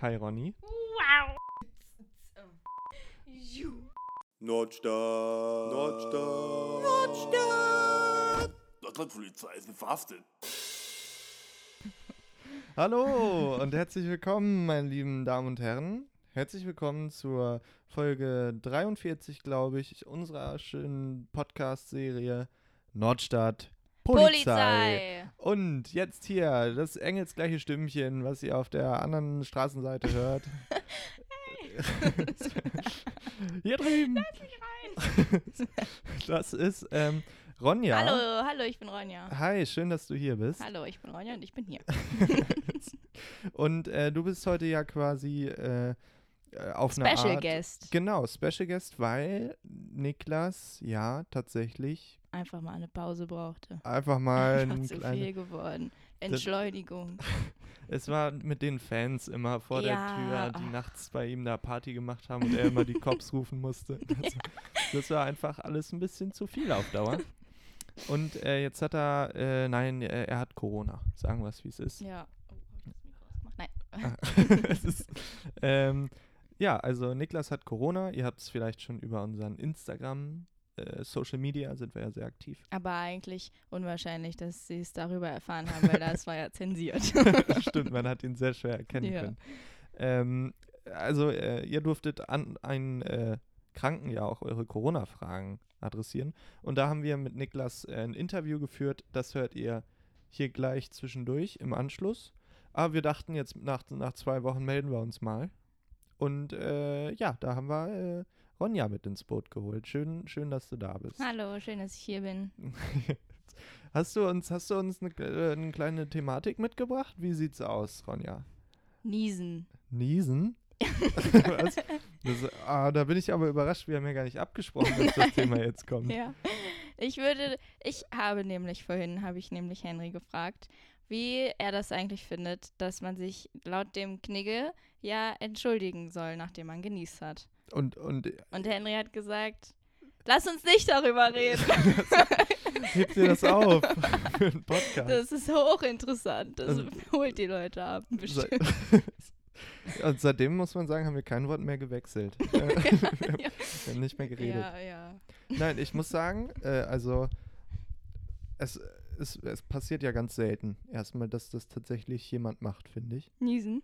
Hi Ronny. Wow. Nordstadt. Nordstadt. Nordstadt. Nordrhein-Polizei ist verhaftet. Hallo und herzlich willkommen, meine lieben Damen und Herren. Herzlich willkommen zur Folge 43, glaube ich, unserer schönen Podcast-Serie Nordstadt Polizei. Polizei. Und jetzt hier das engelsgleiche Stimmchen, was ihr auf der anderen Straßenseite hört. hier drüben. Das ist ähm, Ronja. Hallo, hallo, ich bin Ronja. Hi, schön, dass du hier bist. Hallo, ich bin Ronja und ich bin hier. Und äh, du bist heute ja quasi äh, äh, auf eine Special Art. Guest. Genau, Special Guest, weil Niklas ja tatsächlich Einfach mal eine Pause brauchte. einfach mal Einfach ein zu kleine, viel geworden. Entschleunigung. Es war mit den Fans immer vor Ja, der Tür, die ach. nachts bei ihm da Party gemacht haben und er immer die Cops rufen musste. Das, das war einfach alles ein bisschen zu viel auf Dauer. Und äh, jetzt hat er, äh, nein, äh, er hat Corona. Sagen wir es, wie es ist. Ja. Oh, hab ich das Mikro ausgemacht? Nein. Ah. es ist, ähm, ja, also Niklas hat Corona. Ihr habt es vielleicht schon über unseren Instagram, äh, Social Media, sind wir ja sehr aktiv. Aber eigentlich unwahrscheinlich, dass sie es darüber erfahren haben, weil das war ja zensiert. Stimmt, man hat ihn sehr schwer erkennen Ja. können. Ähm, also äh, ihr durftet an einen äh, Kranken ja auch eure Corona-Fragen adressieren. Und da haben wir mit Niklas äh, ein Interview geführt. Das hört ihr hier gleich zwischendurch im Anschluss. Aber wir dachten jetzt nach, nach zwei Wochen melden wir uns mal. Und äh, ja, da haben wir äh, Ronja mit ins Boot geholt. Schön, schön, dass du da bist. Hallo, schön, dass ich hier bin. Hast du uns, hast du uns eine, äh, eine kleine Thematik mitgebracht? Wie sieht's aus, Ronja? Niesen. Niesen? Das, ah, da bin ich aber überrascht. Wir haben ja gar nicht abgesprochen, dass das Thema jetzt kommt. Ja. Ich würde, ich habe nämlich vorhin, habe ich nämlich Henry gefragt, wie er das eigentlich findet, dass man sich laut dem Knigge ja entschuldigen soll, nachdem man genießt hat. Und, und Und Henry hat gesagt, lass uns nicht darüber reden. hebt dir das auf für einen Podcast. Das ist hochinteressant. Das Also- holt die Leute ab, bestimmt. Und seitdem muss man sagen, haben wir kein Wort mehr gewechselt. Äh, wir Ja. haben nicht mehr geredet. Ja, ja. Nein, ich muss sagen, äh, also es, es, es passiert ja ganz selten erstmal, dass das tatsächlich jemand macht, finde ich. Niesen.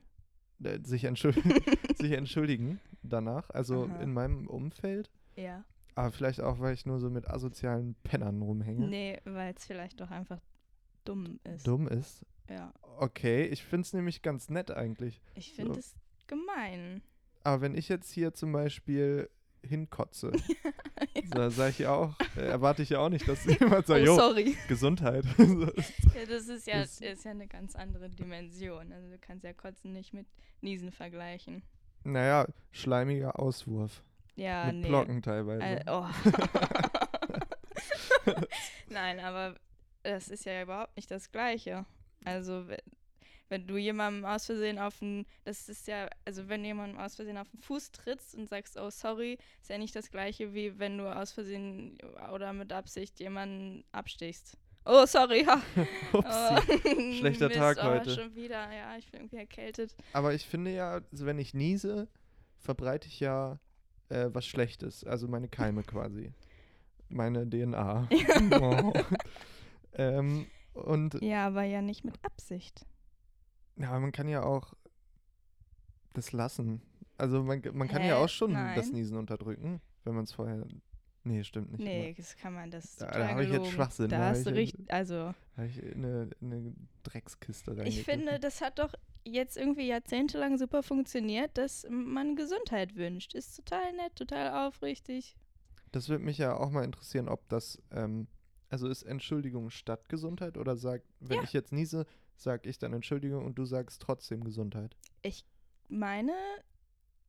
Äh, sich, entschuld sich entschuldigen danach. Also Aha. in meinem Umfeld. Ja. Aber vielleicht auch, weil ich nur so mit asozialen Pennern rumhänge. Nee, weil es vielleicht doch einfach dumm ist. Dumm ist. Ja. Okay, ich finde es nämlich ganz nett eigentlich. Ich finde So. es gemein. Aber wenn ich jetzt hier zum Beispiel hinkotze, da sage ich ja auch, äh, erwarte ich ja auch nicht, dass jemand sagt, oh, jo, sorry. Gesundheit. Ja, das ist ja, Das- ist ja eine ganz andere Dimension. Also du kannst ja Kotzen nicht mit Niesen vergleichen. naja, schleimiger Auswurf. Ja, mit nee. Blocken teilweise. Äh, oh. Nein, aber das ist ja überhaupt nicht das Gleiche. Also wenn du jemandem aus Versehen auf den, das ist ja, also wenn jemandem aus Versehen auf den Fuß trittst und sagst, oh sorry, ist ja nicht das Gleiche wie wenn du aus Versehen oder mit Absicht jemanden abstichst. Oh sorry, ja. Upsi. Schlechter Mist, Tag oh, heute. schon wieder, ja, ich bin irgendwie erkältet. Aber ich finde ja, also wenn ich niese, verbreite ich ja äh, was Schlechtes. Also meine Keime quasi. Meine DNA. oh. ähm, und Ja, aber ja nicht mit Absicht. Ja, man kann ja auch das lassen. Also man, man kann ja Hä? auch schon das Nein. Niesen unterdrücken, wenn man es vorher. Nee, stimmt nicht. Nee, das kann man, das Da- da total hab ich jetzt. Schwachsinn, da Da hast ich du richtig, also Da habe ich eine, eine Dreckskiste ich reingegriffen. finde, das hat doch jetzt irgendwie jahrzehntelang super funktioniert, dass man Gesundheit wünscht. Ist total nett, total aufrichtig. Das würde mich ja auch mal interessieren, ob das, ähm, also ist Entschuldigung statt Gesundheit oder sagt, wenn Ja. ich jetzt niese, sag ich dann Entschuldigung und du sagst trotzdem Gesundheit. Meine,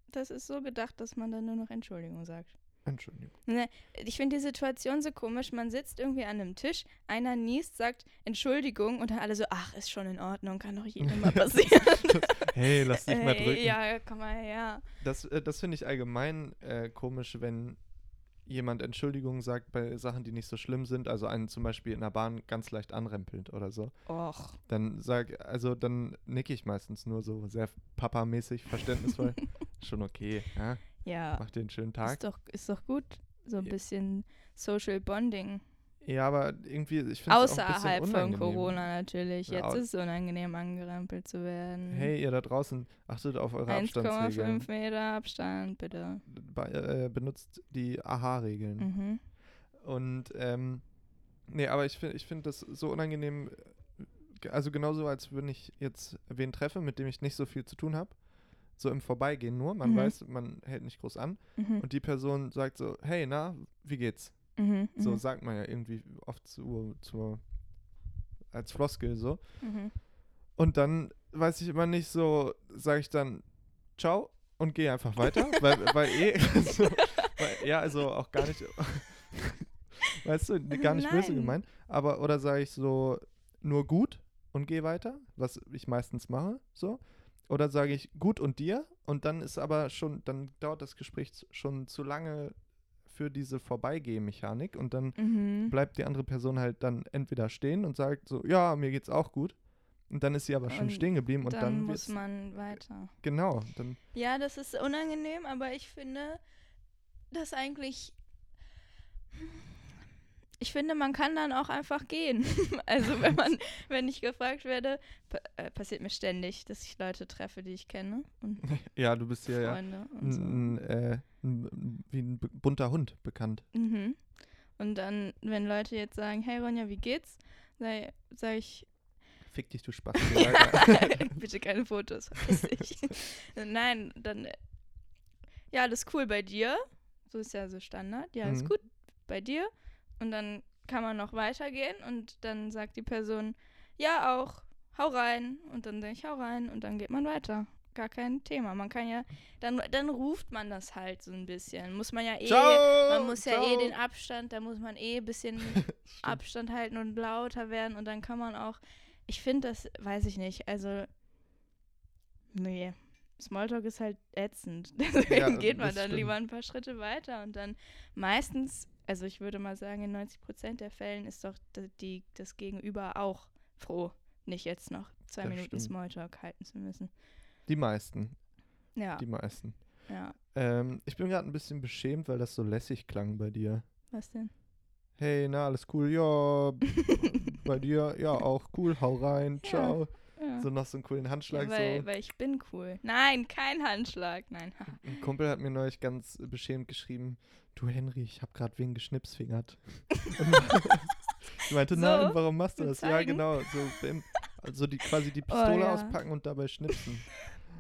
das ist so gedacht, dass man dann nur noch Entschuldigung sagt. Entschuldigung. Ne, ich finde die Situation so komisch. Man sitzt irgendwie an einem Tisch, einer niest, sagt Entschuldigung und dann alle so, ach, ist schon in Ordnung, kann doch jedem mal passieren. Hey, lass dich mal drücken. Ja, komm mal her. Das, äh, das finde ich allgemein äh, komisch, wenn jemand Entschuldigung sagt bei Sachen, die nicht so schlimm sind, also einen zum Beispiel in der Bahn ganz leicht anrempelt oder so, Och. dann sag, also dann nicke ich meistens nur so sehr papamäßig, verständnisvoll. Schon okay, ja. Ja. Mach dir einen schönen Tag. Ist doch, ist doch gut. So ein Ja. bisschen Social Bonding. Ja, aber irgendwie, ich finde es auch ein bisschen Außerhalb von. Corona natürlich. Ja, Jetzt au- ist es unangenehm, angerempelt zu werden. Hey, ihr da draußen, achtet auf eure Abstandsregeln. 1,5 Meter Abstand, bitte. Bei, äh, benutzt die Aha-Regeln. Mhm. Und, ähm, nee, aber ich finde ich find das so unangenehm, äh, also genauso, als wenn ich jetzt wen treffe, mit dem ich nicht so viel zu tun habe. So im Vorbeigehen nur, man Mhm. weiß, man hält nicht groß an. Mhm. Und die Person sagt so, hey, na, wie geht's? Mhm. So mhm. sagt man ja irgendwie oft zu, zu als Floskel so. Mhm. Und dann weiß ich immer nicht so, sage ich dann ciao und gehe einfach weiter, weil, weil eh, so, weil, ja, also auch gar nicht, weißt du, gar nicht böse Nein. gemeint, aber oder sage ich so nur gut und gehe weiter, was ich meistens mache, so. Oder sage ich gut und dir und dann ist aber schon, dann dauert das Gespräch schon zu lange für diese Vorbeigehmechanik und dann Mhm. bleibt die andere Person halt dann entweder stehen und sagt so, ja, mir geht's auch gut. Und dann ist sie aber schon Und stehen geblieben und dann, dann, muss man weiter. genau, dann Ja, das ist unangenehm, aber ich finde, dass eigentlich. Ich finde, man kann dann auch einfach gehen. also wenn man, wenn ich gefragt werde, äh, passiert mir ständig, dass ich Leute treffe, die ich kenne und ja, du bist ja, ja Freunde und so. ein, ein, äh, ein, wie ein bunter Hund bekannt. Mhm. Und dann, wenn Leute jetzt sagen, hey Ronja, wie geht's? Sag, sag ich, Fick dich, du Spaß. bitte keine Fotos. Nein, dann, ja, alles cool bei dir. So ist ja so Standard. Ja, ist Mhm. gut bei dir. Und dann kann man noch weitergehen und dann sagt die Person, ja auch, hau rein. Und dann sage ich, hau rein und dann geht man weiter. Gar kein Thema. Man kann ja, dann, dann ruft man das halt so ein bisschen. Muss man ja eh, Ciao! man muss ja eh ciao. den Abstand, da muss man eh ein bisschen. Abstand halten und lauter werden und dann kann man auch, ich finde das, weiß ich nicht, also, nee, Smalltalk ist halt ätzend. Deswegen geht man dann stimmt. lieber ein paar Schritte weiter und dann meistens, also ich würde mal sagen, in 90 Prozent der Fällen ist doch die, das Gegenüber auch froh, nicht jetzt noch zwei Das Minuten stimmt. Smalltalk halten zu müssen. Die meisten, Ja, die meisten. ja. Ähm, ich bin gerade ein bisschen beschämt, weil das so lässig klang bei dir. Was denn? Hey, na, alles cool? Ja, bei dir? Ja, auch cool. Hau rein. Ja. Ciao. Ja. So noch so einen coolen Handschlag ja, weil, so. weil ich bin cool. Nein, kein Handschlag. Nein. Ein Kumpel hat mir neulich ganz beschämt geschrieben, du Henry, ich habe gerade wen geschnipsfingert. Ich meinte, So? nein, warum machst du das? Ja, zeigen? genau. So, also die quasi die Pistole Oh, ja. auspacken und dabei schnipsen.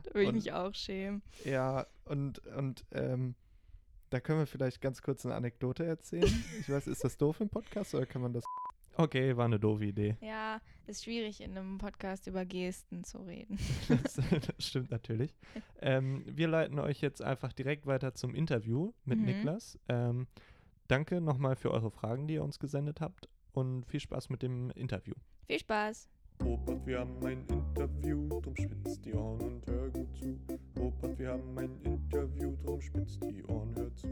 Da würde ich Und- mich auch schämen. Ja, und, und ähm, da können wir vielleicht ganz kurz eine Anekdote erzählen. Ich weiß, ist das doof im Podcast oder kann man das... Okay, war eine doofe Idee. Ja, ist schwierig in einem Podcast über Gesten zu reden. Das, das stimmt natürlich. Ähm, wir leiten euch jetzt einfach direkt weiter zum Interview mit Mhm. Niklas. Ähm, danke nochmal für eure Fragen, die ihr uns gesendet habt und viel Spaß mit dem Interview. Viel Spaß. Robert, wir haben ein Interview, drum spitz die Ohren und hör gut zu. Robert, wir haben ein Interview, drum spitz die Ohren, hör zu.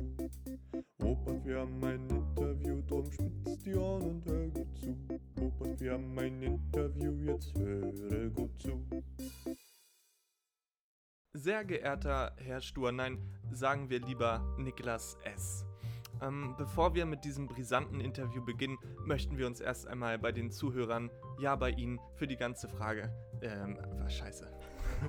Robert, wir haben ein Interview, drum spitz die Ohren und hör gut zu. Robert, wir haben ein Interview, jetzt höre gut zu. Sehr geehrter Herr Stur, nein, sagen wir lieber Niklas S. Ähm, bevor wir mit diesem brisanten Interview beginnen, möchten wir uns erst einmal bei den Zuhörern, ja bei Ihnen, für die ganze Frage, ähm, was scheiße.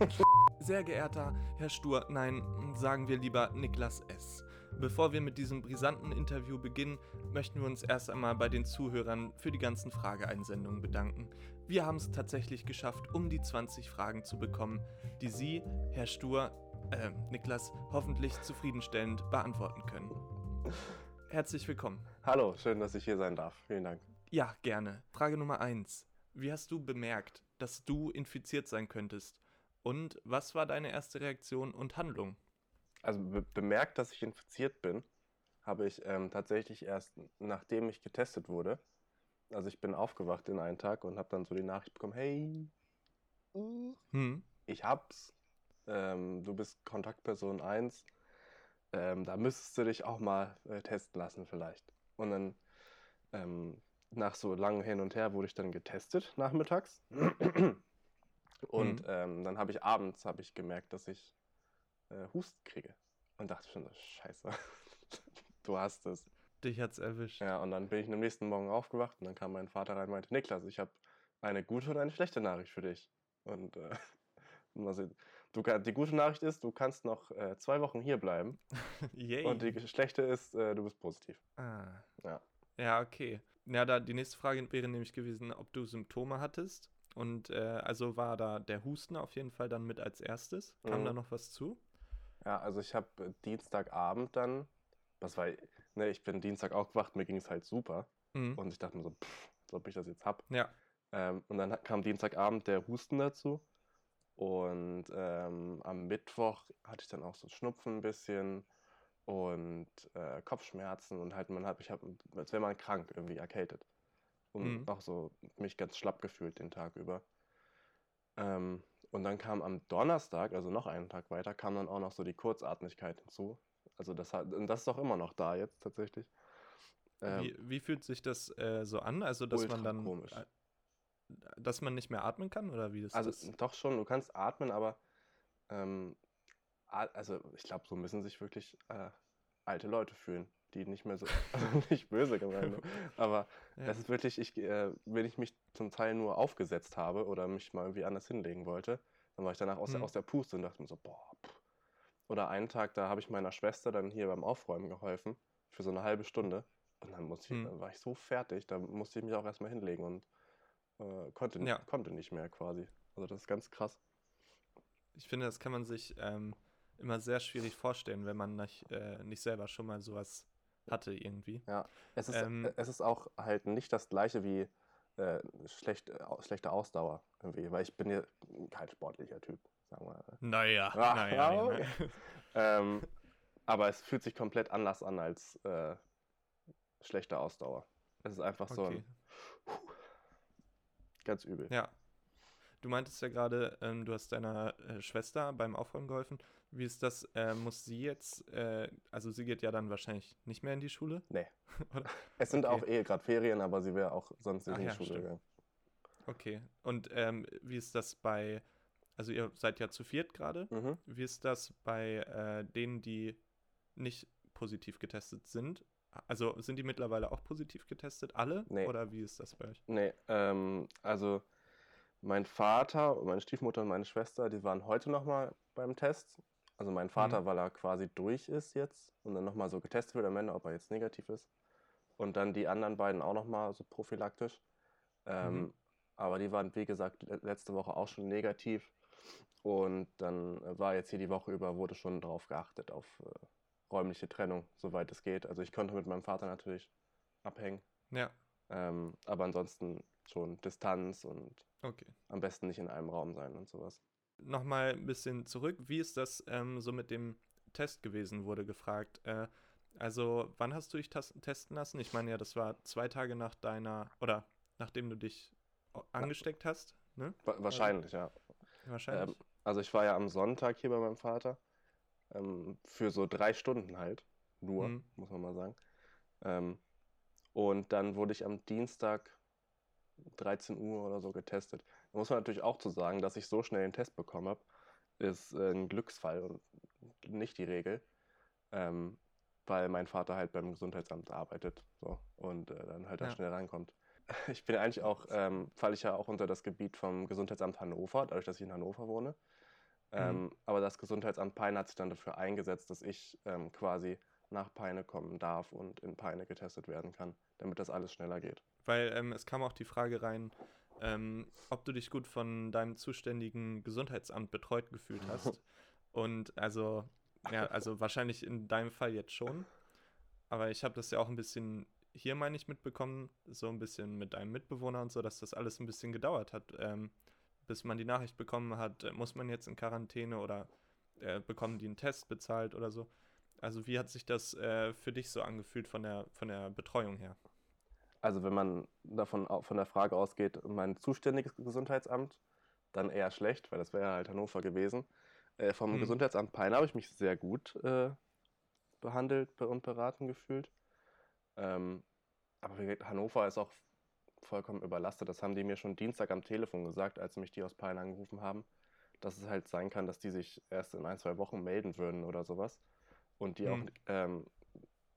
Sehr geehrter Herr Stur, nein, sagen wir lieber Niklas S. Bevor wir mit diesem brisanten Interview beginnen, möchten wir uns erst einmal bei den Zuhörern für die ganzen Frageeinsendungen bedanken. Wir haben es tatsächlich geschafft, um die 20 Fragen zu bekommen, die Sie, Herr Stur, äh, Niklas, hoffentlich zufriedenstellend beantworten können. Herzlich willkommen. Hallo, schön, dass ich hier sein darf. Vielen Dank. Ja, gerne. Frage Nummer 1. Wie hast du bemerkt, dass du infiziert sein könntest? Und was war deine erste Reaktion und Handlung? Also be bemerkt, dass ich infiziert bin, habe ich ähm, tatsächlich erst nachdem ich getestet wurde. Also ich bin aufgewacht in einen Tag und habe dann so die Nachricht bekommen, hey, Hm, ich hab's. Ähm, du bist Kontaktperson 1. ähm, da müsstest du dich auch mal äh, testen lassen vielleicht. Und dann ähm, nach so langem Hin und Her wurde ich dann getestet nachmittags. Und Mhm. ähm, dann habe ich abends habe ich gemerkt, dass ich äh, Husten kriege. Und dachte schon, scheiße, du hast es. Dich hat's erwischt. Ja, und dann bin ich am nächsten Morgen aufgewacht und dann kam mein Vater rein und meinte, Niklas, ich habe eine gute und eine schlechte Nachricht für dich. Und äh, mal sehen. Du, kann- die gute Nachricht ist, du kannst noch äh, zwei Wochen hier bleiben. Yay. Und die schlechte ist, äh, du bist positiv. ah. Ja. Ja, okay. Ja, da die nächste Frage wäre nämlich gewesen, ob du Symptome hattest. Und äh, also war da der Husten auf jeden Fall dann mit als erstes. Kam Mhm. da noch was zu? Ja, also ich habe äh, Dienstagabend dann, das war, ne, ich bin Dienstag aufgewacht, mir ging es halt super. Mhm. Und ich dachte mir so, pff, als ob ich das jetzt hab. Ja. Ähm, und dann kam Dienstagabend der Husten dazu. Und ähm, am Mittwoch hatte ich dann auch so Schnupfen ein bisschen und äh, Kopfschmerzen und halt man hat, ich habe, als wäre man krank, irgendwie erkältet. Und Mhm. auch so mich ganz schlapp gefühlt den Tag über. Ähm, und dann kam am Donnerstag, also noch einen Tag weiter, kam dann auch noch so die Kurzatmigkeit hinzu. Also das hat, und das ist auch immer noch da jetzt tatsächlich. Ähm, Wie, wie fühlt sich das äh, so an? Also, dass man dann. komisch. Dass man nicht mehr atmen kann? Oder wie ist Also das? doch schon, du kannst atmen, aber ähm, also ich glaube, so müssen sich wirklich äh, alte Leute fühlen, die nicht mehr so, also nicht böse gemeint, aber Ja. es ist wirklich, ich, äh, wenn ich mich zum Teil nur aufgesetzt habe oder mich mal irgendwie anders hinlegen wollte, dann war ich danach aus, der, Hm. aus der Puste und dachte mir so, boah. Pff. Oder einen Tag, da habe ich meiner Schwester dann hier beim Aufräumen geholfen für so eine halbe Stunde und dann, musste ich, Hm. dann war ich so fertig, da musste ich mich auch erstmal hinlegen und äh, konnte, Ja. konnte nicht mehr quasi. Also das ist ganz krass. Ich finde, das kann man sich ähm, immer sehr schwierig vorstellen, wenn man nicht, äh, nicht selber schon mal sowas hatte irgendwie. Ja, es ist, Ähm, es ist auch halt nicht das gleiche wie äh, schlecht, äh, schlechte Ausdauer irgendwie, weil ich bin ja kein sportlicher Typ, sagen wir. Naja, Ja, naja. ja, okay. ähm, aber es fühlt sich komplett anders an als äh, schlechte Ausdauer. Es ist einfach so Okay. ein ganz übel. Ja. Du meintest ja gerade, ähm, du hast deiner äh, Schwester beim Aufräumen geholfen. Wie ist das? Äh, muss sie jetzt, äh, also sie geht ja dann wahrscheinlich nicht mehr in die Schule? Nee. Es sind Okay. auch eh gerade Ferien, aber sie wäre auch sonst nicht Ach in die ja, Schule stimmt. gegangen. Okay. Und ähm, wie ist das bei, also ihr seid ja zu viert gerade. Mhm. Wie ist das bei äh, denen, die nicht positiv getestet sind? Also sind die mittlerweile auch positiv getestet, alle? Nee. Oder wie ist das bei euch? Nee, ähm, also mein Vater, meine Stiefmutter und meine Schwester, die waren heute nochmal beim Test. Also mein Vater, Mhm. weil er quasi durch ist jetzt und dann nochmal so getestet wird am Ende, ob er jetzt negativ ist. Und dann die anderen beiden auch nochmal so prophylaktisch. Ähm, Mhm. Aber die waren, wie gesagt, le- letzte Woche auch schon negativ. Und dann war jetzt hier die Woche über, wurde schon darauf geachtet, auf äh, räumliche Trennung, soweit es geht. Also ich konnte mit meinem Vater natürlich abhängen. Ja, Ähm, aber ansonsten schon Distanz und okay. am besten nicht in einem Raum sein und sowas. Nochmal ein bisschen zurück. Wie ist das ähm, so mit dem Test gewesen, wurde gefragt. Äh, also, wann hast du dich testen lassen? Ich meine ja, das war zwei Tage nach deiner, oder nachdem du dich angesteckt hast, ne? Wa wahrscheinlich, ja. Wahrscheinlich. Ähm, also ich war ja am Sonntag hier bei meinem Vater ähm, für so drei Stunden halt, nur, Mhm. muss man mal sagen. Ähm, und dann wurde ich am Dienstag 13 Uhr oder so getestet. Da muss man natürlich auch zu sagen, dass ich so schnell den Test bekommen habe, ist äh, ein Glücksfall und nicht die Regel. Ähm, weil mein Vater halt beim Gesundheitsamt arbeitet so, und äh, dann halt da Ja. schnell reinkommt. Ich bin eigentlich auch, ähm, falle ich ja auch unter das Gebiet vom Gesundheitsamt Hannover, dadurch, dass ich in Hannover wohne. Ähm, aber das Gesundheitsamt Peine hat sich dann dafür eingesetzt, dass ich ähm, quasi nach Peine kommen darf und in Peine getestet werden kann, damit das alles schneller geht. Weil ähm, es kam auch die Frage rein, ähm, ob du dich gut von deinem zuständigen Gesundheitsamt betreut gefühlt hast. Und also, ja, also wahrscheinlich in deinem Fall jetzt schon. Aber ich habe das ja auch ein bisschen hier, meine ich, mitbekommen, so ein bisschen mit deinem Mitbewohner und so, dass das alles ein bisschen gedauert hat, ähm, bis man die Nachricht bekommen hat, äh, muss man jetzt in Quarantäne oder äh, bekommen die einen Test bezahlt oder so. Also wie hat sich das äh, für dich so angefühlt von der, von der Betreuung her? Also wenn man davon von der Frage ausgeht, mein zuständiges Gesundheitsamt, dann eher schlecht, weil das wäre halt Hannover gewesen. Äh, vom Hm. Gesundheitsamt Peine habe ich mich sehr gut äh, behandelt be- und beraten gefühlt. Ähm, aber wie gesagt, Hannover ist auch vollkommen überlastet. Das haben die mir schon Dienstag am Telefon gesagt, als mich die aus Peine angerufen haben, dass es halt sein kann, dass die sich erst in ein, zwei Wochen melden würden oder sowas. Und die Hm. auch ähm,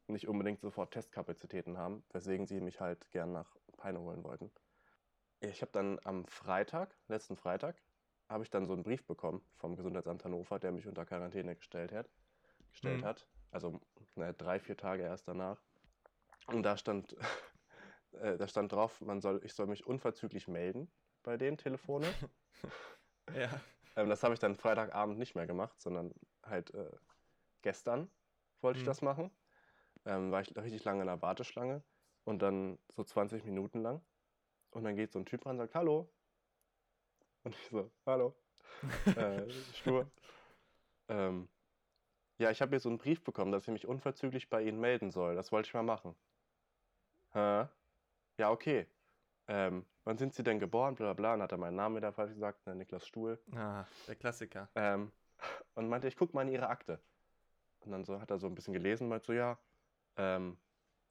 nicht unbedingt sofort Testkapazitäten haben, weswegen sie mich halt gern nach Peine holen wollten. Ich habe dann am Freitag, letzten Freitag, habe ich dann so einen Brief bekommen vom Gesundheitsamt Hannover, der mich unter Quarantäne gestellt hat. Gestellt Hm. hat. Also ne, drei, vier Tage erst danach. Und da stand, äh, da stand drauf, man soll, ich soll mich unverzüglich melden bei denen telefonisch. Ja. Ähm, das habe ich dann Freitagabend nicht mehr gemacht, sondern halt äh, gestern wollte ich Mhm. das machen. Ähm, war ich richtig lange in der Warteschlange und dann so 20 Minuten lang. Und dann geht so ein Typ ran und sagt, hallo. Und ich so, hallo. äh, stur. Ähm, ja, ich habe jetzt so einen Brief bekommen, dass ich mich unverzüglich bei Ihnen melden soll. Das wollte ich mal machen. Hä? Ja, okay. Ähm, wann sind Sie denn geboren? Bla bla bla. Und hat er meinen Namen wieder falsch gesagt, ne, Niklas Stuhl. Ah, der Klassiker. Ähm, und meinte, ich guck mal in Ihre Akte. Und dann so, hat er so ein bisschen gelesen und meinte so, ja, ähm,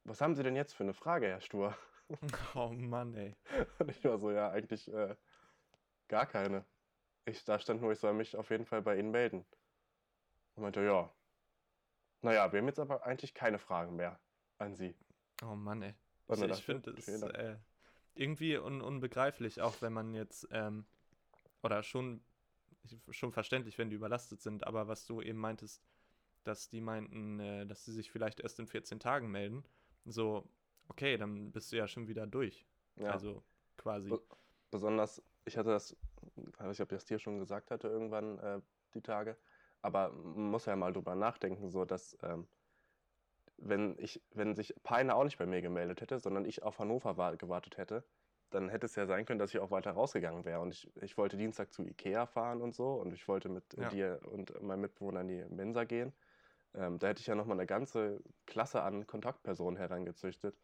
was haben Sie denn jetzt für eine Frage, Herr Stur? Oh Mann, ey. Und ich war so, ja, eigentlich äh, gar keine. Ich, da stand nur, ich soll mich auf jeden Fall bei Ihnen melden. Und meinte, ja. Naja, wir haben jetzt aber eigentlich keine Fragen mehr an Sie. Oh Mann, ey. Und Ich, ich finde es äh, irgendwie un unbegreiflich, auch wenn man jetzt, ähm, oder schon, schon verständlich, wenn die überlastet sind, aber was du eben meintest, dass die meinten, äh, dass sie sich vielleicht erst in 14 Tagen melden, so, okay, dann bist du ja schon wieder durch. Ja. Also quasi. Be- Besonders, ich hatte das, ich weiß nicht, ob ich das dir schon gesagt hatte, irgendwann äh, die Tage, aber man muss ja mal drüber nachdenken, so dass, ähm, wenn ich, wenn sich Peine auch nicht bei mir gemeldet hätte, sondern ich auf Hannover wa- gewartet hätte, dann hätte es ja sein können, dass ich auch weiter rausgegangen wäre. Und ich, ich wollte Dienstag zu Ikea fahren und so und ich wollte mit Ja. dir und meinem Mitbewohner in die Mensa gehen. Ähm, da hätte ich ja nochmal eine ganze Klasse an Kontaktpersonen herangezüchtet.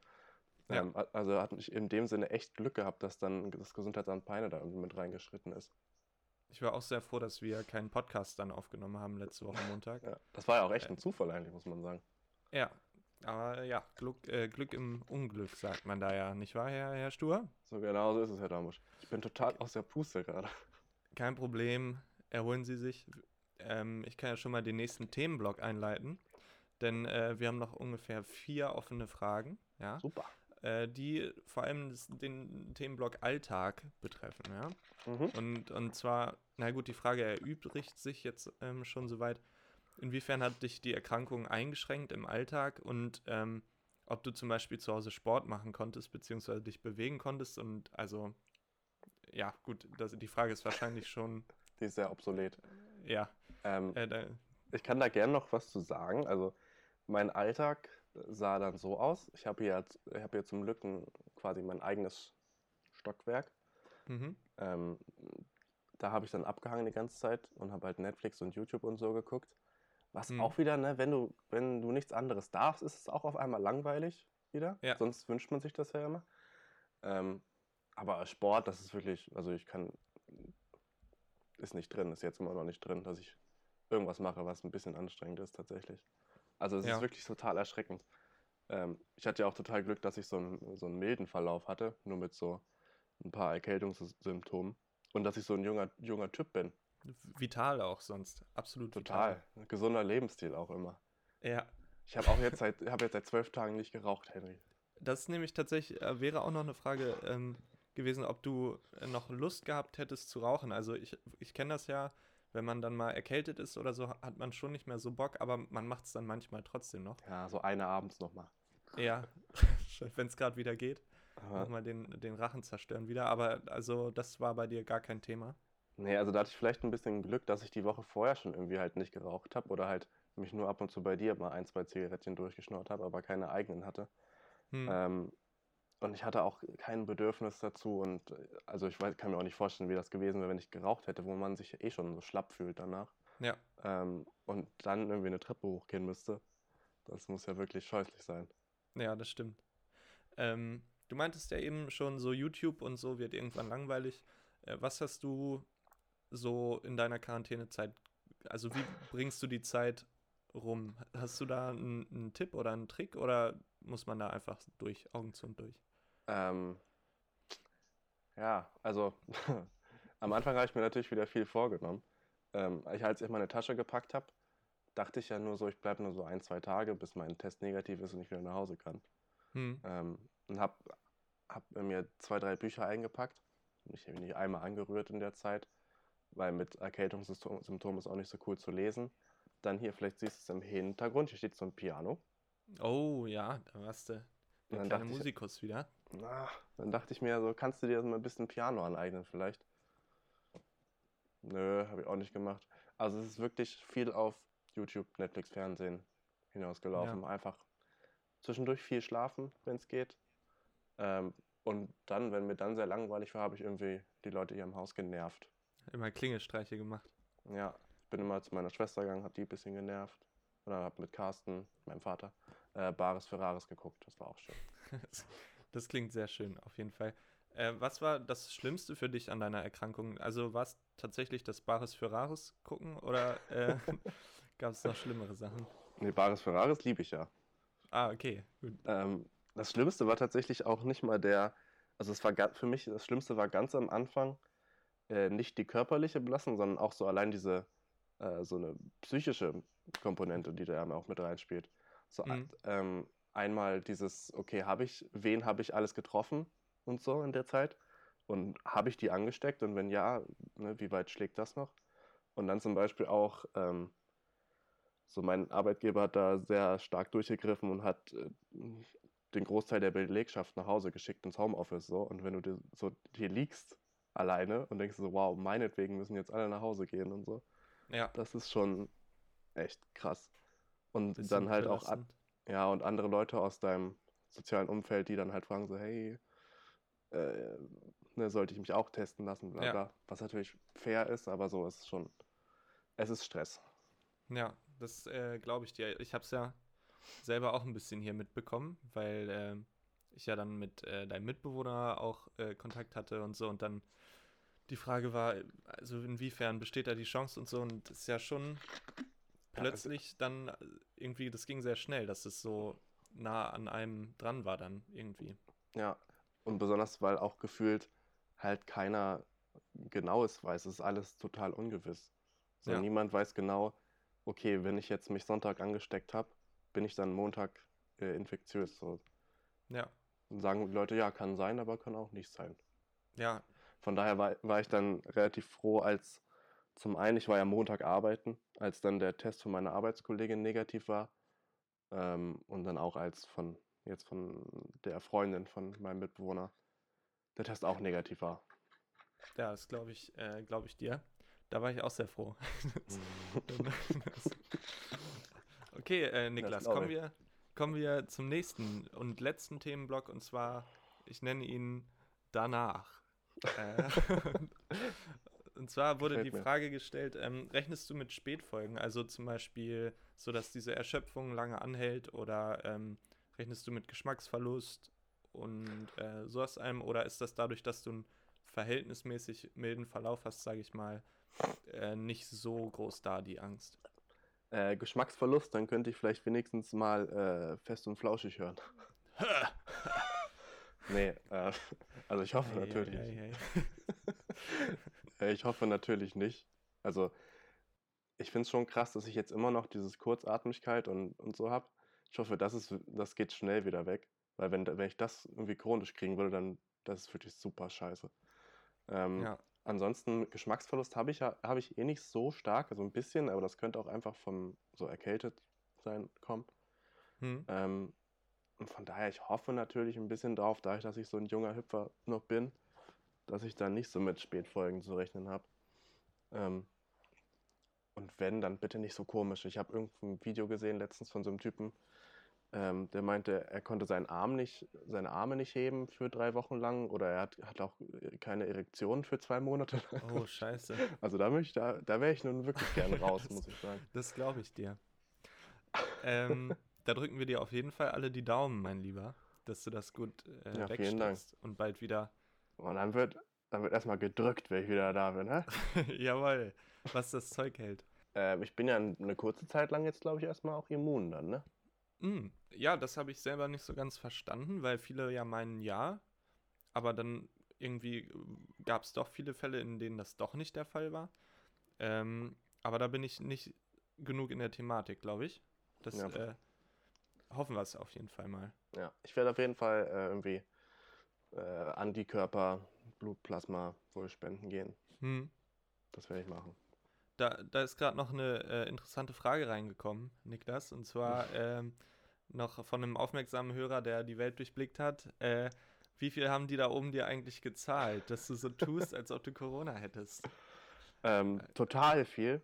Ja. Ähm, also hatte ich in dem Sinne echt Glück gehabt, dass dann das Gesundheitsamt Peine da irgendwie mit reingeschritten ist. Ich war auch sehr froh, dass wir keinen Podcast dann aufgenommen haben letzte Woche Montag. Ja, das war ja auch echt Äh. ein Zufall eigentlich, muss man sagen. Ja, aber ja, Glück, äh, Glück im Unglück, sagt man da ja, nicht wahr, Herr, Herr Stur? So genau so ist es, Herr Damusch. Ich bin total aus der Puste gerade. Kein Problem, erholen Sie sich. Ähm, ich kann ja schon mal den nächsten Themenblock einleiten, denn äh, wir haben noch ungefähr vier offene Fragen, ja, Super. äh, die vor allem den Themenblock Alltag betreffen, ja. Mhm. Und, und zwar, na gut, die Frage erübrigt sich jetzt ähm, schon soweit. Inwiefern hat dich die Erkrankung eingeschränkt im Alltag und ähm, ob du zum Beispiel zu Hause Sport machen konntest, beziehungsweise dich bewegen konntest und also, ja, gut, das, die Frage ist wahrscheinlich schon, Die ist sehr obsolet. ja, Ähm, äh, da, ich kann da gerne noch was zu sagen. Also mein Alltag sah dann so aus. Ich habe hier, ich habe hier zum Glück ein, quasi mein eigenes Stockwerk. mhm, Ähm, da habe ich dann abgehangen die ganze Zeit und habe halt Netflix und YouTube und so geguckt. Was Hm. auch wieder, ne, wenn du, wenn du nichts anderes darfst, ist es auch auf einmal langweilig wieder. Ja. Sonst wünscht man sich das ja immer. Ähm, aber Sport, das ist wirklich, also ich kann, ist nicht drin, ist jetzt immer noch nicht drin, dass ich irgendwas mache, was ein bisschen anstrengend ist tatsächlich. Also es Ja. ist wirklich total erschreckend. Ähm, ich hatte ja auch total Glück, dass ich so einen, so einen milden Verlauf hatte, nur mit so ein paar Erkältungssymptomen. Und dass ich so ein junger, junger Typ bin. Vital auch sonst, absolut Total. Ein gesunder Lebensstil auch immer. vital. Ja, Ich habe auch jetzt seit, habe jetzt seit zwölf Tagen nicht geraucht, Henry. das ist nämlich tatsächlich, äh, wäre auch noch eine Frage ähm, gewesen, ob du äh, noch Lust gehabt hättest zu rauchen. Also ich, ich kenne das ja, wenn man dann mal erkältet ist oder so, hat man schon nicht mehr so Bock, aber man macht es dann manchmal trotzdem noch. Ja, so eine abends nochmal. Ja, wenn es gerade wieder geht, nochmal den, den Rachen zerstören wieder. Aber also das war bei dir gar kein Thema. Nee, also da hatte ich vielleicht ein bisschen Glück, dass ich die Woche vorher schon irgendwie halt nicht geraucht habe oder halt mich nur ab und zu bei dir mal ein, zwei Zigarettchen durchgeschnurrt habe, aber keine eigenen hatte. Hm. Ähm, und ich hatte auch kein Bedürfnis dazu und also ich weiß, kann mir auch nicht vorstellen, wie das gewesen wäre, wenn ich geraucht hätte, wo man sich eh schon so schlapp fühlt danach. Ja, Ähm, und dann irgendwie eine Treppe hochgehen müsste. Das muss ja wirklich scheußlich sein. ja, das stimmt. Ähm, du meintest ja eben schon, so YouTube und so wird irgendwann langweilig. Äh, was hast du so in deiner Quarantänezeit, also wie bringst du die Zeit rum? Hast du da einen, einen Tipp oder einen Trick oder muss man da einfach durch, Augen zu und durch? Ähm, ja, also am Anfang habe ich mir natürlich wieder viel vorgenommen. Ähm, ich, als ich meine Tasche gepackt habe, dachte ich ja nur so, ich bleibe nur so ein, zwei Tage, bis mein Test negativ ist und ich wieder nach Hause kann. Hm. Ähm, und habe hab mir zwei, drei Bücher eingepackt. Ich habe nicht einmal angerührt in der Zeit, weil mit Erkältungssymptomen ist auch nicht so cool zu lesen. Dann hier, vielleicht siehst du es im Hintergrund, hier steht so ein Piano. Oh ja, da warst du der dann kleine dachte ich- Musikus wieder. Na, dann dachte ich mir so, kannst du dir mal ein bisschen Piano aneignen vielleicht? Nö, habe ich auch nicht gemacht. Also es ist wirklich viel auf YouTube, Netflix, Fernsehen hinausgelaufen. Einfach zwischendurch viel schlafen, wenn es geht. Ähm, und dann, wenn mir dann sehr langweilig war, habe ich irgendwie die Leute hier im Haus genervt. Immer Klingelstreiche gemacht. Ja, ich bin immer zu meiner Schwester gegangen, habe die ein bisschen genervt. Dann habe mit Carsten, meinem Vater, äh, Bares Ferraris geguckt. Das war auch schön. Das, klingt sehr schön, auf jeden Fall. Äh, was war das Schlimmste für dich an deiner Erkrankung? Also war es tatsächlich das Bares für Rares gucken oder äh, gab es noch schlimmere Sachen? Nee, Bares Ferraris liebe ich ja. Ah, okay, gut. Ähm, das Schlimmste war tatsächlich auch nicht mal der, also es war für mich, das Schlimmste war ganz am Anfang äh, nicht die körperliche Belastung, sondern auch so allein diese, äh, so eine psychische Komponente, die da ja auch mit reinspielt. So Mhm. ähm, einmal dieses, okay, habe ich, wen habe ich alles getroffen und so in der Zeit? Und habe ich die angesteckt? Und wenn ja, ne, wie weit schlägt das noch? Und dann zum Beispiel auch, ähm, so mein Arbeitgeber hat da sehr stark durchgegriffen und hat äh, den Großteil der Belegschaft nach Hause geschickt ins Homeoffice so. Und wenn du dir so hier liegst alleine und denkst so, wow, meinetwegen müssen jetzt alle nach Hause gehen und so, Ja, das ist schon echt krass. Und bisschen dann halt auch, ja, und andere Leute aus deinem sozialen Umfeld, die dann halt fragen so, hey, äh, ne, sollte ich mich auch testen lassen, bla Ja. bla. Was natürlich fair ist, aber so ist es schon, es ist Stress. Ja, das äh, glaube ich dir. Ich habe es ja selber auch ein bisschen hier mitbekommen, weil ähm, ich ja dann mit äh, deinem Mitbewohner auch äh, Kontakt hatte und so und dann die Frage war, also inwiefern besteht da die Chance und so und es ist ja schon Ja, plötzlich dann äh, irgendwie, das ging sehr schnell, dass es so nah an einem dran war dann irgendwie. Ja, und besonders, weil auch gefühlt halt keiner genaues weiß. Es ist alles total ungewiss. So, Ja. niemand weiß genau, okay, wenn ich jetzt mich Sonntag angesteckt habe, bin ich dann Montag äh, infektiös. So. Ja, Und sagen die Leute, ja, kann sein, aber kann auch nicht sein. ja, Von daher war, war ich dann relativ froh, als zum einen, ich war ja Montag arbeiten, als dann der Test von meiner Arbeitskollegin negativ war. Ähm, und dann auch als von jetzt von der Freundin von meinem Mitbewohner der Test auch negativ war. ja, das glaube ich, äh, glaube ich dir. Da war ich auch sehr froh. okay, äh, Niklas, kommen wir, kommen wir zum nächsten und letzten Themenblock und zwar, ich nenne ihn danach. äh, und zwar wurde Gefällt die mir. Frage gestellt, ähm, rechnest du mit Spätfolgen? Also zum Beispiel, so dass diese Erschöpfung lange anhält oder ähm, rechnest du mit Geschmacksverlust und äh, so aus einem oder ist das dadurch, dass du einen verhältnismäßig milden Verlauf hast, sage ich mal, äh, nicht so groß da, die Angst? Äh, Geschmacksverlust, dann könnte ich vielleicht wenigstens mal äh, fest und flauschig hören. nee, äh, also ich hoffe ei, natürlich. ei, ei. Äh, Ich hoffe natürlich nicht. Also, ich finde es schon krass, dass ich jetzt immer noch dieses Kurzatmigkeit und, und so habe. Ich hoffe, das, ist, das geht schnell wieder weg. Weil wenn, wenn ich das irgendwie chronisch kriegen würde, dann das ist wirklich super scheiße. Ähm, Ja, Ansonsten Geschmacksverlust habe ich ja habe ich eh nicht so stark, also ein bisschen, aber das könnte auch einfach vom so erkältet sein kommen. hm. Ähm, und von daher, ich hoffe natürlich ein bisschen drauf, dadurch, dass ich so ein junger Hüpfer noch bin, dass ich da nicht so mit Spätfolgen zu rechnen habe. Ähm, und wenn, dann bitte nicht so komisch. Ich habe irgendein Video gesehen letztens von so einem Typen, ähm, der meinte, er konnte seinen Arm nicht, seine Arme nicht heben für drei Wochen lang oder er hat, hat auch äh, keine Erektion für zwei Monate lang. Oh, scheiße. Also da ich, da, da wäre ich nun wirklich gern raus, Das- muss ich sagen. Das glaube ich dir. Ähm, da drücken wir dir auf jeden Fall alle die Daumen, mein Lieber, dass du das gut äh, Ja, vielen Dank. und bald wieder. Und dann wird, dann wird erstmal gedrückt, wenn ich wieder da bin. Hä? Jawohl, was das Zeug hält. Ähm, ich bin ja eine kurze Zeit lang jetzt, glaube ich, erstmal auch immun dann, ne? Mm, Ja, das habe ich selber nicht so ganz verstanden, weil viele ja meinen ja, aber dann irgendwie gab es doch viele Fälle, in denen das doch nicht der Fall war. Ähm, aber da bin ich nicht genug in der Thematik, glaube ich. Das Ja. äh, hoffen wir es auf jeden Fall mal. Ja. Ich werde auf jeden Fall äh, irgendwie äh, Antikörper, Blutplasma wohl spenden gehen. Hm. Das werde ich machen. Da, da ist gerade noch eine äh, interessante Frage reingekommen, Niklas, und zwar ähm, noch von einem aufmerksamen Hörer, der die Welt durchblickt hat. Äh, wie viel haben die da oben dir eigentlich gezahlt, dass du so tust, als ob du Corona hättest? Ähm, total viel.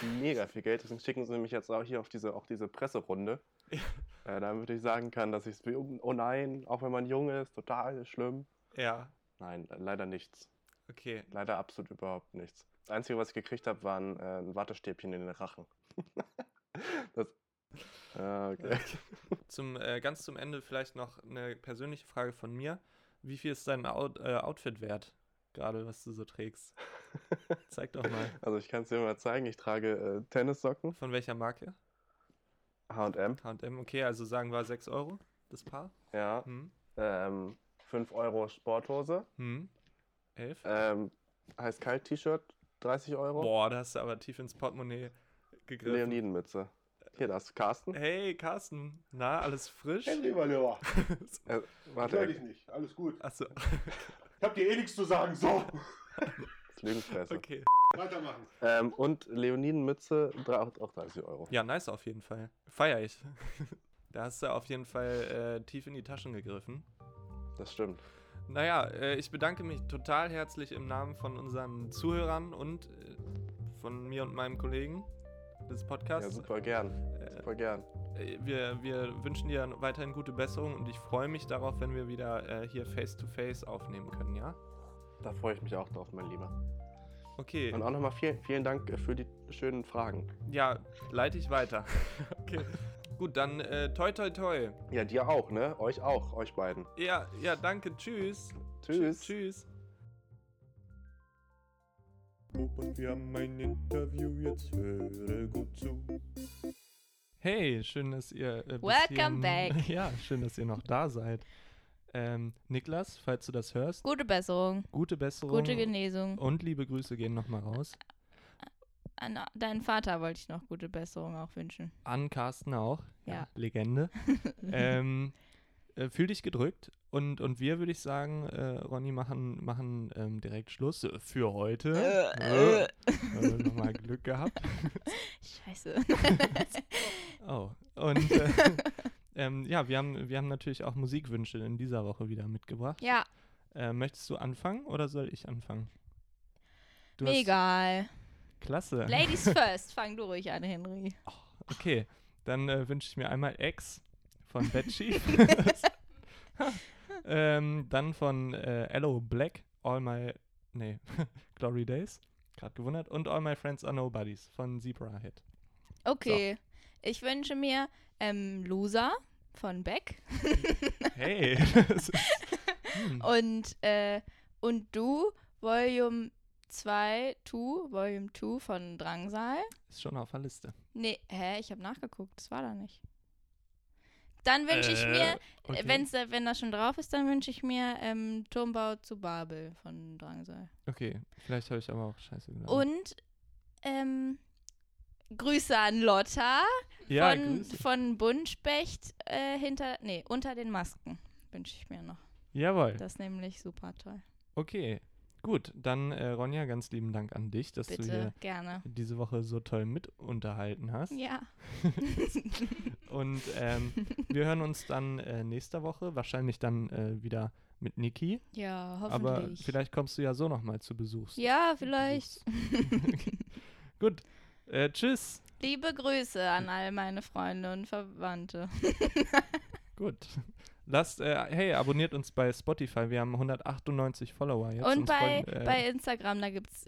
Mega viel Geld. Deswegen schicken sie mich jetzt auch hier auf diese, auch diese Presserunde. Äh, damit ich sagen kann, dass ich es. Oh nein, auch wenn man jung ist, total schlimm. Ja, Nein, le- leider nichts. okay. Leider absolut überhaupt nichts. Das Einzige, was ich gekriegt habe, war ein, äh, ein Wattestäbchen in den Rachen. das, ah, okay. Zum, äh, ganz zum Ende vielleicht noch eine persönliche Frage von mir. Wie viel ist dein Out, äh, Outfit wert? Gerade, was du so trägst. Zeig doch mal. Also ich kann es dir mal zeigen. Ich trage äh, Tennissocken, Von welcher Marke? H&M. H&M, okay, also sagen wir 6 Euro, das Paar. Ja. Hm. Ähm, 5 Euro Sporthose. Hm. 11? Ähm, Heiß-Kalt-T-Shirt, 30 Euro. Boah, da hast du aber tief ins Portemonnaie gegriffen. Leonidenmütze. Hier, das ist Carsten. Hey, Carsten. Na, alles frisch? Henry, Lieber. Äh, Ich warte, höre er- dich nicht. Alles gut. Achso, Ich hab dir eh nichts zu sagen. So. das Lügenfresse. okay. Weitermachen. Ähm, und auch auch 30 Euro. Ja, nice auf jeden Fall. Feier ich. Da hast du auf jeden Fall äh, tief in die Taschen gegriffen. Das stimmt. Naja, äh, ich bedanke mich total herzlich im Namen von unseren Zuhörern und äh, von mir und meinem Kollegen des Ja, Podcasts. super gern. Äh, Super gern. äh, wir, wir wünschen dir weiterhin gute Besserung und ich freue mich darauf, wenn wir wieder äh, hier face-to-face aufnehmen können, ja? Da freue ich mich auch drauf, mein Lieber. Okay, Und auch nochmal vielen, vielen Dank für die schönen Fragen. ja, leite ich weiter. okay. Gut, dann äh, toi toi toi. Ja, dir auch, ne? Euch auch, euch beiden. Ja, ja, danke, tschüss. Tschüss. Tschüss. Robert, wir haben ein Interview, jetzt höre gut zu. Hey, schön, dass ihr. Äh, Welcome back. Ja, schön, dass ihr noch da seid. Ähm, Niklas, falls du das hörst, Gute Besserung, gute Besserung. gute Genesung. und liebe Grüße gehen nochmal raus. An deinen Vater wollte ich noch gute Besserung auch wünschen. An Carsten auch. Ja. Legende. ähm, äh, fühl dich gedrückt. Und, und wir, würde ich sagen, äh, Ronny, machen, machen ähm, direkt Schluss für heute. Äh, äh. Nochmal Glück gehabt. Scheiße. Oh. Und äh, ähm, ja, wir haben, wir haben natürlich auch Musikwünsche in dieser Woche wieder mitgebracht. ja, Äh, möchtest du anfangen oder soll ich anfangen? Du egal. Klasse. Ladies first, fang du ruhig an, Henry. Okay, dann äh, wünsche ich mir einmal X von Betsy. ähm, dann von äh, Hello Black, All My, nee, Glory Days, gerade gewundert. Und All My Friends Are Nobodies von Zebra Hit. Okay, ich wünsche mir ähm, Loser von Beck Hey, ist, hm, und, äh, und du, Volume 2, 2, Volume 2 von Drangsal. ist schon auf der Liste. Nee, hä, ich habe nachgeguckt, das war da nicht. Dann wünsche ich Äh, mir, okay. wenn's, wenn das schon drauf ist, dann wünsche ich mir ähm, Turmbau zu Babel von Drangsal. Okay, vielleicht habe ich aber auch Scheiße gedacht. Und ähm, Grüße an Lotta ja, von, Grüße. von Buntspecht äh, hinter, nee, unter den Masken wünsche ich mir noch. Jawohl. Das ist nämlich super toll. Okay, gut. Dann, äh, Ronja, ganz lieben Dank an dich, dass du Bitte, hier gerne. diese Woche so toll mit unterhalten hast. Ja. Und ähm, wir hören uns dann äh, nächste Woche, wahrscheinlich dann äh, wieder mit Niki. ja, Aber hoffentlich. vielleicht kommst du ja so nochmal zu Besuch. ja, vielleicht. Gut. Äh, tschüss. Liebe Grüße an all meine Freunde und Verwandte. Gut. Lasst, äh, hey, abonniert uns bei Spotify. Wir haben 198 Follower jetzt. Und bei, folgen, äh, bei Instagram, da gibt's,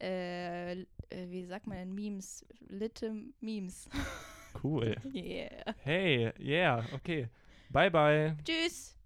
äh, äh, wie sagt man denn, Memes, Litte Memes. Cool. yeah. Hey, yeah, okay. Bye, bye. Tschüss.